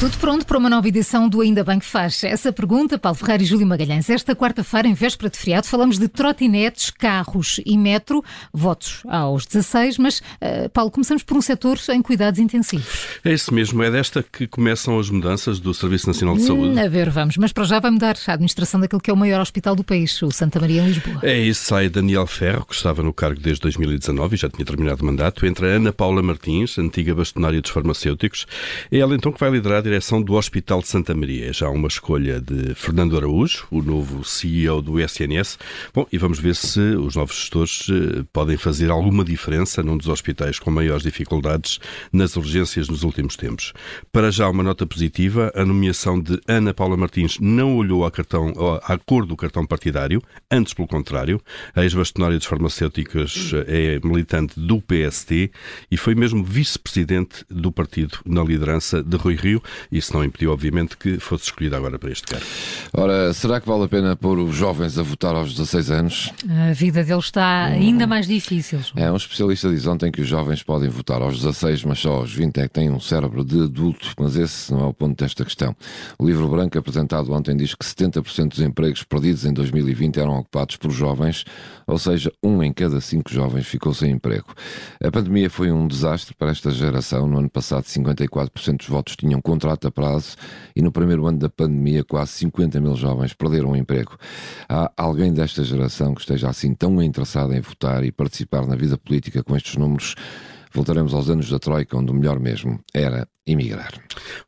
Tudo pronto para uma nova edição do Ainda Bem que Faz. Essa pergunta, Paulo Ferreira e Júlio Magalhães. Esta quarta-feira, em véspera de feriado, falamos de trotinetes, carros e metro. Votos aos 16, mas, uh, Paulo, começamos por um setor em cuidados intensivos. É isso mesmo, é desta que começam as mudanças do Serviço Nacional de Saúde. Hum, a ver, vamos, mas para já vai mudar a administração daquele que é o maior hospital do país, o Santa Maria em Lisboa. É isso, sai Daniel Ferro, que estava no cargo desde 2019 e já tinha terminado o mandato, entra Ana Paula Martins, antiga bastonária dos farmacêuticos. É ela então que vai liderar direção do Hospital de Santa Maria. Já uma escolha de Fernando Araújo, o novo CEO do SNS. Bom, e vamos ver se os novos gestores eh, podem fazer alguma diferença num dos hospitais com maiores dificuldades nas urgências nos últimos tempos. Para já, uma nota positiva: a nomeação de Ana Paula Martins não olhou à, cartão, à cor do cartão partidário, antes pelo contrário. A ex-bastonária dos farmacêuticos eh, é militante do PST e foi mesmo vice-presidente do partido na liderança de Rui Rio. Isso não impediu, obviamente, que fosse escolhida agora para este cargo. Ora, será que vale a pena pôr os jovens a votar aos 16 anos? A vida deles está ainda mais difícil. É, um especialista diz ontem que os jovens podem votar aos 16, mas só aos 20 é que têm um cérebro de adulto, mas esse não é o ponto desta questão. O livro branco apresentado ontem diz que 70% dos empregos perdidos em 2020 eram ocupados por jovens, ou seja, um em cada cinco jovens ficou sem emprego. A pandemia foi um desastre para esta geração. No ano passado, 54% dos votos tinham contrato a prazo e no primeiro ano da pandemia, quase 50 mil jovens perderam o emprego. Há alguém desta geração que esteja assim tão interessado em votar e participar na vida política com estes números? Voltaremos aos anos da Troika, onde o melhor mesmo era emigrar.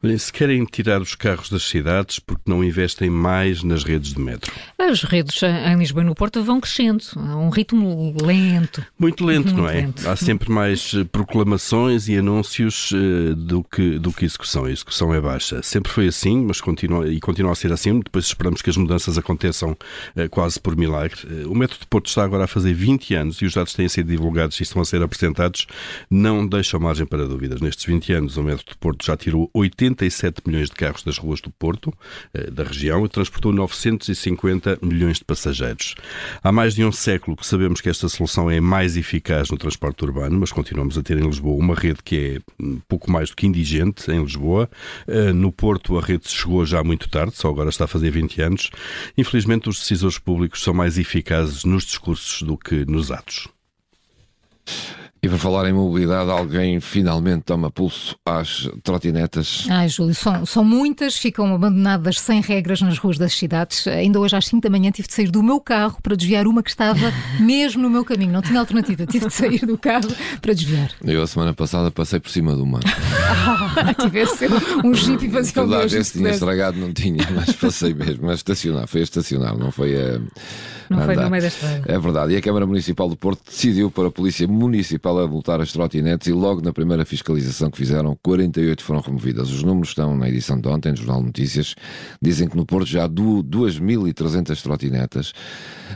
Olhem, se querem tirar os carros das cidades, porque não investem mais nas redes de metro? As redes em Lisboa e no Porto vão crescendo, a um ritmo lento. Muito lento, Muito não é? Lento. Há sempre mais eh, proclamações e anúncios uh, do, que, do que execução. A execução é baixa. Sempre foi assim, mas continua, e continua a ser assim. Depois esperamos que as mudanças aconteçam uh, quase por milagre. O metro de Porto está agora a fazer 20 anos e os dados têm sido divulgados e estão a ser apresentados. Não deixam margem para dúvidas. Nestes 20 anos, o metro de Porto já tirou 87 milhões de carros das ruas do Porto, eh, da região, e transportou 950 milhões de passageiros. Há mais de um século que sabemos que esta solução é mais eficaz no transporte urbano, mas continuamos a ter em Lisboa uma rede que é pouco mais do que indigente em Lisboa. Eh, no Porto a rede chegou já muito tarde, só agora está a fazer 20 anos. Infelizmente os decisores públicos são mais eficazes nos discursos do que nos atos. E para falar em mobilidade, alguém finalmente toma pulso às trotinetas. Ai, Júlio, são, são muitas, ficam abandonadas sem regras nas ruas das cidades. Ainda hoje às 5 da manhã tive de sair do meu carro para desviar uma que estava mesmo no meu caminho. Não tinha alternativa, tive de sair do carro para desviar. Eu a semana passada passei por cima de uma. ah, tivesse um jeep e fazia o mesmo. Se tinha estragado, não tinha, mas passei mesmo. Mas estacionar, foi a estacionar, não foi a. Não foi no meio da estrada. É verdade. E a Câmara Municipal do Porto decidiu para a Polícia Municipal a voltar as trotinetes e logo na primeira fiscalização que fizeram, 48 foram removidas. Os números estão na edição de ontem, no Jornal de Notícias. Dizem que no Porto já há 2.300 trotinetas.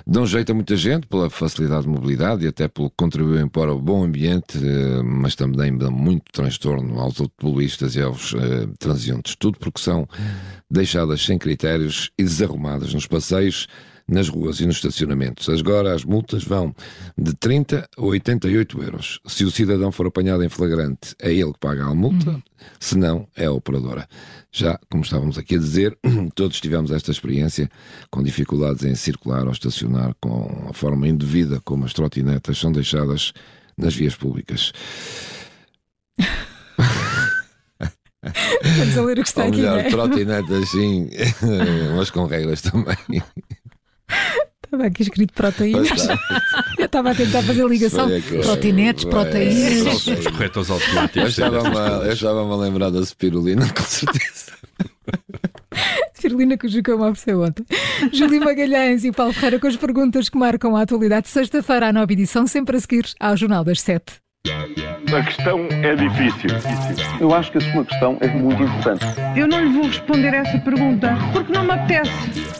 Dão jeito a muita gente pela facilidade de mobilidade e até pelo que contribuem para o bom ambiente, eh, mas também dão muito transtorno aos automobilistas e aos uh, transeuntes. Tudo porque são deixadas sem critérios e desarrumadas nos passeios nas ruas e nos estacionamentos. Agora as multas vão de 30 a 88 euros. Se o cidadão for apanhado em flagrante, é ele que paga a multa, uhum. se não, é a operadora. Já, como estávamos aqui a dizer, todos tivemos esta experiência com dificuldades em circular ou estacionar com a forma indevida como as trotinetas são deixadas nas vias públicas. Vamos a ler o que está Ou melhor, aqui. Melhor, trotinetas sim, mas com regras também. Estava aqui escrito proteínas. Eu estava a tentar fazer ligação. Trotinetes, proteínas. Os corretores automáticos. Eu estava-me a lembrar da spirulina, com certeza. Spirulina que o Jucão me ofereceu ontem. Júlio Magalhães e Paulo Ferreira com as perguntas que marcam a atualidade. Sexta-feira, à nova edição, sempre a seguir ao Jornal das Sete. A questão é difícil. Eu acho que a sua questão é muito importante. Eu não lhe vou responder essa pergunta porque não me apetece.